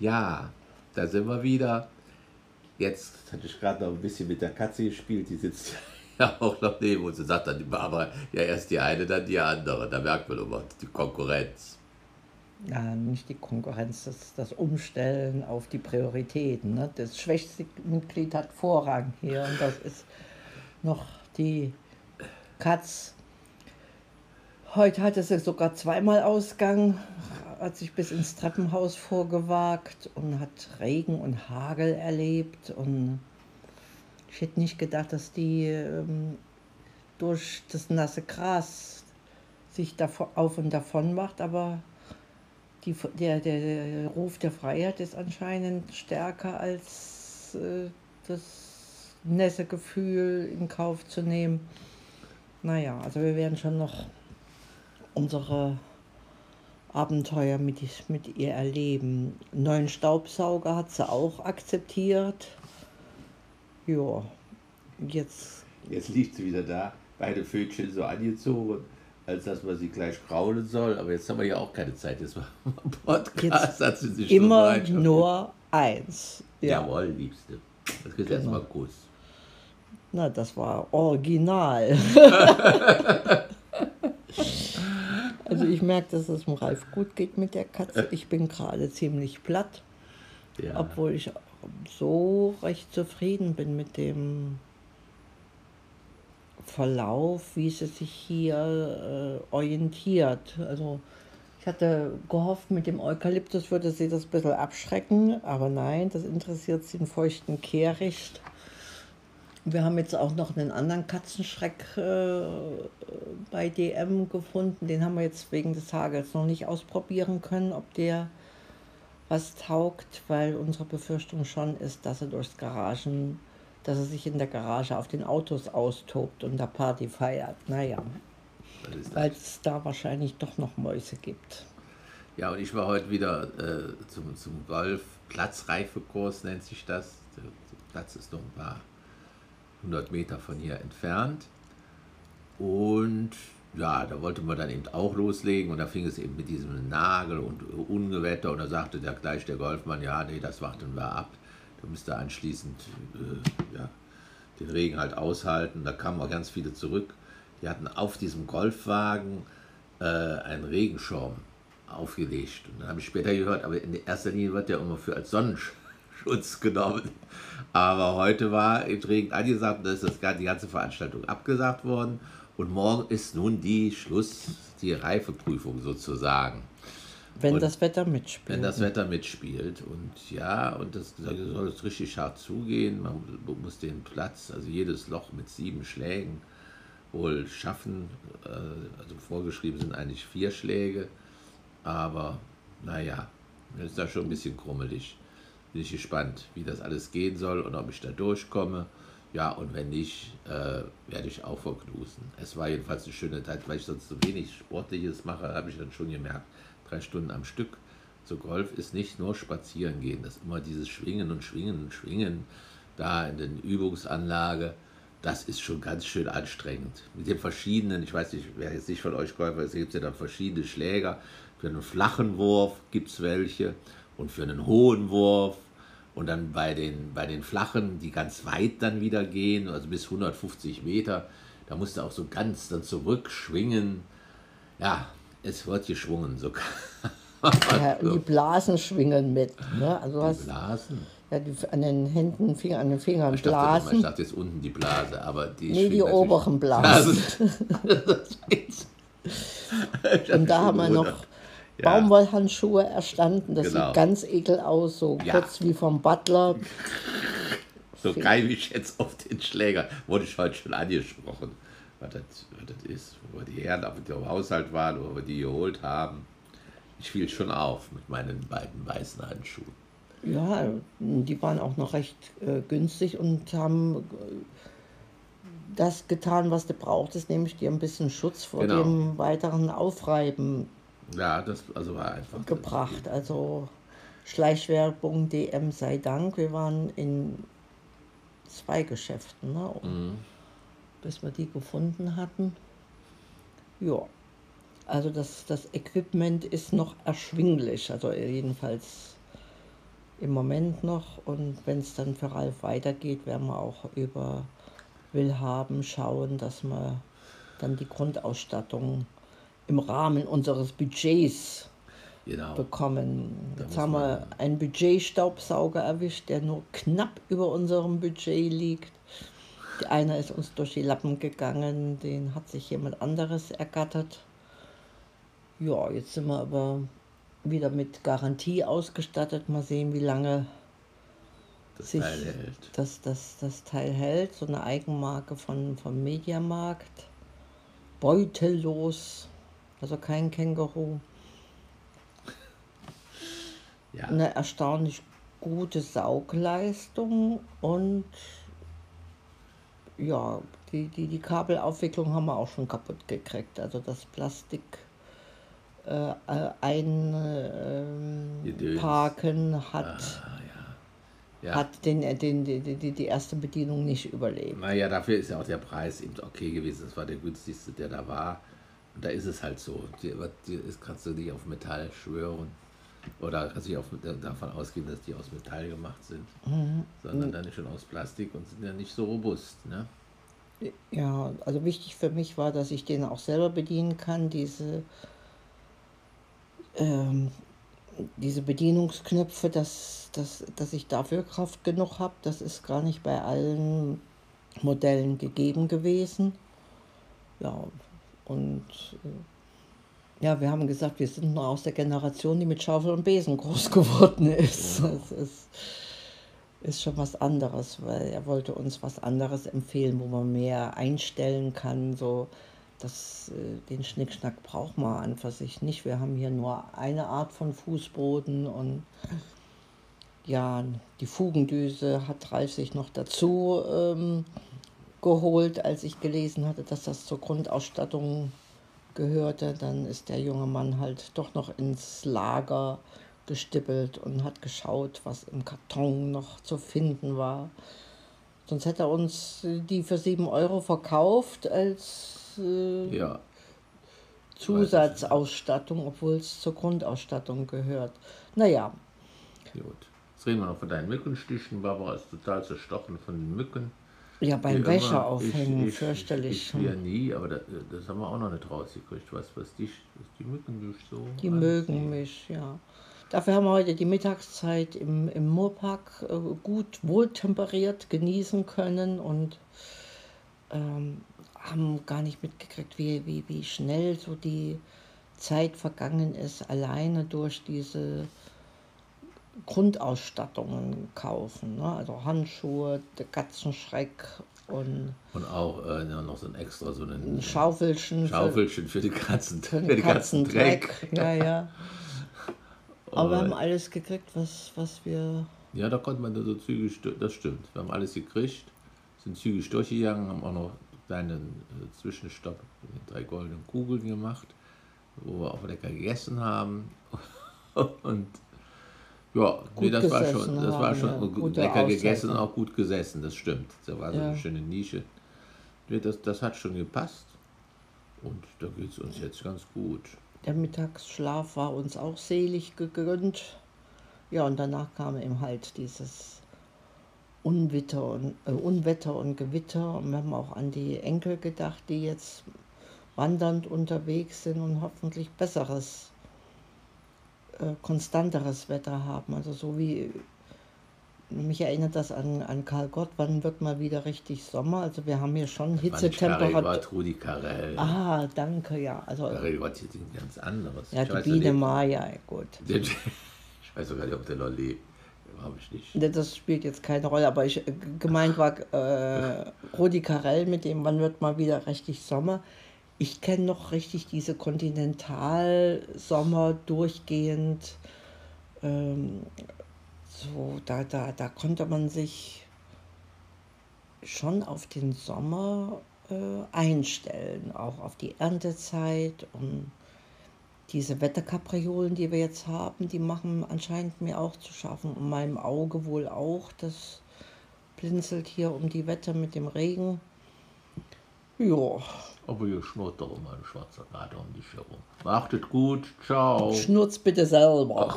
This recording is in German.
Ja, da sind wir wieder. Jetzt hatte ich gerade noch ein bisschen mit der Katze gespielt, die sitzt ja auch noch neben uns und sagt dann die Barbara, ja erst die eine, dann die andere. Da merkt man immer die Konkurrenz. Ja, nicht die Konkurrenz, das, das Umstellen auf die Prioritäten. Ne? Das schwächste Mitglied hat Vorrang hier und das ist noch die Katz. Heute hatte sie sogar zweimal Ausgang, hat sich bis ins Treppenhaus vorgewagt und hat Regen und Hagel erlebt. Und ich hätte nicht gedacht, dass die ähm, durch das nasse Gras sich davon, auf und davon macht, aber die, der, der, Ruf der Freiheit ist anscheinend stärker als äh, das Nässegefühl in Kauf zu nehmen. Naja, also wir werden schon noch unsere Abenteuer mit, mit ihr erleben. Neuen Staubsauger hat sie auch akzeptiert. Ja, jetzt. Jetzt liegt sie wieder da, beide Vögel so angezogen, als dass man sie gleich kraulen soll. Aber jetzt haben wir ja auch keine Zeit. Jetzt war Podcast, jetzt hat sie sich Immer nur eins. Ja. Jawohl, Liebste. Das geht genau. erstmal Kuss. Na, das war original. also ich merke, dass es dem Ralf gut geht mit der Katze. Ich bin gerade ziemlich platt, ja. obwohl ich so recht zufrieden bin mit dem Verlauf, wie sie sich hier äh, orientiert. Also ich hatte gehofft, mit dem Eukalyptus würde sie das ein bisschen abschrecken, aber nein, das interessiert sie den feuchten Kehricht. Wir haben jetzt auch noch einen anderen Katzenschreck äh, bei DM gefunden. Den haben wir jetzt wegen des Hagels noch nicht ausprobieren können, ob der was taugt, weil unsere Befürchtung schon ist, dass er durchs Garagen, dass er sich in der Garage auf den Autos austobt und da Party feiert. Naja, weil es da wahrscheinlich doch noch Mäuse gibt. Ja, und ich war heute wieder äh, zum, zum Golf, Platzreifekurs nennt sich das. Der Platz ist noch ein paar 100 Meter von hier entfernt. Und ja, da wollte man dann eben auch loslegen und da fing es eben mit diesem Nagel und Ungewetter und da sagte der, gleich der Golfmann, ja, nee, das warten wir ab. Da müsste anschließend äh, ja, den Regen halt aushalten. Da kamen auch ganz viele zurück. Die hatten auf diesem Golfwagen äh, einen Regenschirm aufgelegt. Und dann habe ich später gehört, aber in erster Linie wird der immer für als Sonnenschutz genommen. Aber heute war eben Regen angesagt und da ist das, die ganze Veranstaltung abgesagt worden. Und morgen ist nun die Schluss, die Reifeprüfung sozusagen. Wenn und das Wetter mitspielt. Wenn das Wetter mitspielt. Und ja, und das soll es richtig hart zugehen. Man muss den Platz, also jedes Loch mit sieben Schlägen wohl schaffen. Äh, also vorgeschrieben sind eigentlich vier Schläge. Aber naja, ist da schon ein bisschen krummelig. Bin ich gespannt, wie das alles gehen soll und ob ich da durchkomme. Ja, und wenn nicht, äh, werde ich auch verknusen. Es war jedenfalls eine schöne Zeit, weil ich sonst so wenig Sportliches mache, habe ich dann schon gemerkt, drei Stunden am Stück. So Golf ist nicht nur spazieren gehen, das ist immer dieses Schwingen und Schwingen und Schwingen da in der Übungsanlage. Das ist schon ganz schön anstrengend. Mit den verschiedenen, ich weiß nicht, wer jetzt nicht von euch Golfer ist, gibt es ja dann verschiedene Schläger. Für einen flachen Wurf gibt es welche und für einen hohen Wurf und dann bei den, bei den flachen, die ganz weit dann wieder gehen, also bis 150 Meter, da musst du auch so ganz dann zurückschwingen. Ja, es wird geschwungen sogar. Ja, die Blasen schwingen mit. Ne? Also die Blasen? Ja, die, an den Händen, Finger, an den Fingern ich Blasen. Dachte, ich dachte jetzt unten die Blase, aber die Nee, die oberen Blasen. Und da haben wir noch ja. Baumwollhandschuhe erstanden. Das genau. sieht ganz ekel aus, so ja. kurz wie vom Butler. So geil wie ich jetzt auf den Schläger. Wurde ich heute schon angesprochen, was das, was das ist, wo wir die Herren auf dem Haushalt waren, wo wir die geholt haben. Ich fiel schon auf mit meinen beiden weißen Handschuhen. Ja, die waren auch noch recht äh, günstig und haben äh, das getan, was du brauchtest, nämlich dir ein bisschen Schutz vor genau. dem weiteren Aufreiben ja, das also war einfach. Gebracht. Also Schleichwerbung DM sei Dank. Wir waren in zwei Geschäften, ne? Mhm. bis wir die gefunden hatten. Ja. Also das, das Equipment ist noch erschwinglich. Also jedenfalls im Moment noch. Und wenn es dann für Ralf weitergeht, werden wir auch über Willhaben schauen, dass wir dann die Grundausstattung im Rahmen unseres Budgets Genau. bekommen. Da Jetzt haben wir einen Budgetstaubsauger erwischt, der nur knapp über unserem Budget liegt. Einer ist uns durch die Lappen gegangen, den hat sich jemand anderes ergattert. Ja, jetzt sind wir aber wieder mit Garantie ausgestattet. Mal sehen, wie lange Das sich Teil hält. das, das, das Teil hält. So eine Eigenmarke von, vom Mediamarkt. Beutellos, also kein Känguru. Ja, eine erstaunlich gute Saugleistung und ja, die, die, die Kabelaufwicklung haben wir auch schon kaputt gekriegt. Also das Plastik äh, äh, einparken hat, ah, ja. ja. hat den, äh, den, die, die, die erste Bedienung nicht überlebt. Naja, dafür ist ja auch der Preis eben okay gewesen. Das war der günstigste, der da war. Da ist es halt so. Die, kannst du nicht auf Metall schwören. Oder kannst du nicht auf, davon ausgehen, dass die aus Metall gemacht sind. Sondern dann schon aus Plastik und sind ja nicht so robust. Ne? Ja, also wichtig für mich war, dass ich den auch selber bedienen kann. Diese, ähm, diese Bedienungsknöpfe, dass, dass, dass ich dafür Kraft genug habe, das ist gar nicht bei allen Modellen gegeben gewesen. Ja, und äh, ja, wir haben gesagt, wir sind noch aus der Generation, die mit Schaufel und Besen groß geworden ist. Das ist, ist schon was anderes, weil er wollte uns was anderes empfehlen, wo man mehr einstellen kann. So, das, äh, den Schnickschnack braucht man an für sich nicht. Wir haben hier nur eine Art von Fußboden und ja, die Fugendüse hat Ralf sich noch dazu ähm, geholt, als ich gelesen hatte, dass das zur Grundausstattung gehörte. Dann ist der junge Mann halt doch noch ins Lager gestippelt und hat geschaut, was im Karton noch zu finden war. Sonst hätte er uns die für 7 Euro verkauft als äh, Ja. Zusatzausstattung, obwohl es zur Grundausstattung gehört. Naja, Gut. Jetzt reden wir noch von deinen Mückenstichen. Barbara ist total zerstochen von den Mücken. Ja, beim. Wäsche aufhängen, ich, ich, fürchterlich. Ich, ich ja nie, aber das, das haben wir auch noch nicht rausgekriegt. Was, was dich, was die Mücken dich so. Die mögen mich, ja. Dafür haben wir heute die Mittagszeit im, im Moorpark äh, gut wohltemperiert genießen können und ähm, haben gar nicht mitgekriegt, wie, wie, wie schnell so die Zeit vergangen ist, alleine durch diese Grundausstattungen kaufen. Ne? Also Handschuhe, der Katzenschreck und Und auch äh, ja, noch so ein extra, so ein ein Schaufelchen. für- Schaufelchen für die Katzen, für für die Katzendreck. Katzendreck. Ja, ja. Aber wir haben alles gekriegt, was, was wir Ja, da konnte man da so zügig, das stimmt. Wir haben alles gekriegt, sind zügig durchgegangen, haben auch noch einen kleinen äh, Zwischenstopp mit drei goldenen Kugeln gemacht, wo wir auch lecker gegessen haben. Und ja, nee, Gut das war schon, das war schon lecker gegessen und auch gut gesessen, das stimmt. Da war so eine schöne Nische. Nee, das, das hat schon gepasst. Und da geht es uns jetzt ganz gut. Der Mittagsschlaf war uns auch selig gegönnt. Ja, und danach kam eben halt dieses Unwetter und, äh, Unwetter und Gewitter. Und wir haben auch an die Enkel gedacht, die jetzt wandernd unterwegs sind und hoffentlich besseres, äh, konstanteres Wetter haben. Also so wie mich erinnert das an, an Karl Gott, wann wird mal wieder richtig Sommer? Also wir haben hier schon War Hitzetemperatur. Gott, Rudi Carell. Ah, danke, ja. Also Harry Gott, hier sind ganz anderes. ja, Ich die weiß Biene Maya, gut. Ich weiß sogar nicht, ob der noch lebt. Habe ich nicht. Das spielt jetzt keine Rolle, aber ich, äh, gemeint war äh, Rudi Carell mit dem, wann wird mal wieder richtig Sommer. Ich kenne noch richtig diese Kontinentalsommer durchgehend. Ähm, so, da, da, da konnte man sich schon auf den Sommer äh, einstellen, auch auf die Erntezeit und diese Wetterkapriolen, die wir jetzt haben, die machen anscheinend mir auch zu schaffen und meinem Auge wohl auch. Das blinzelt hier um die Wette mit dem Regen. Ja, Aber hier schnurrt doch immer ein schwarzer Kater um dich herum. Machtet gut. Ciao. schnurz bitte selber.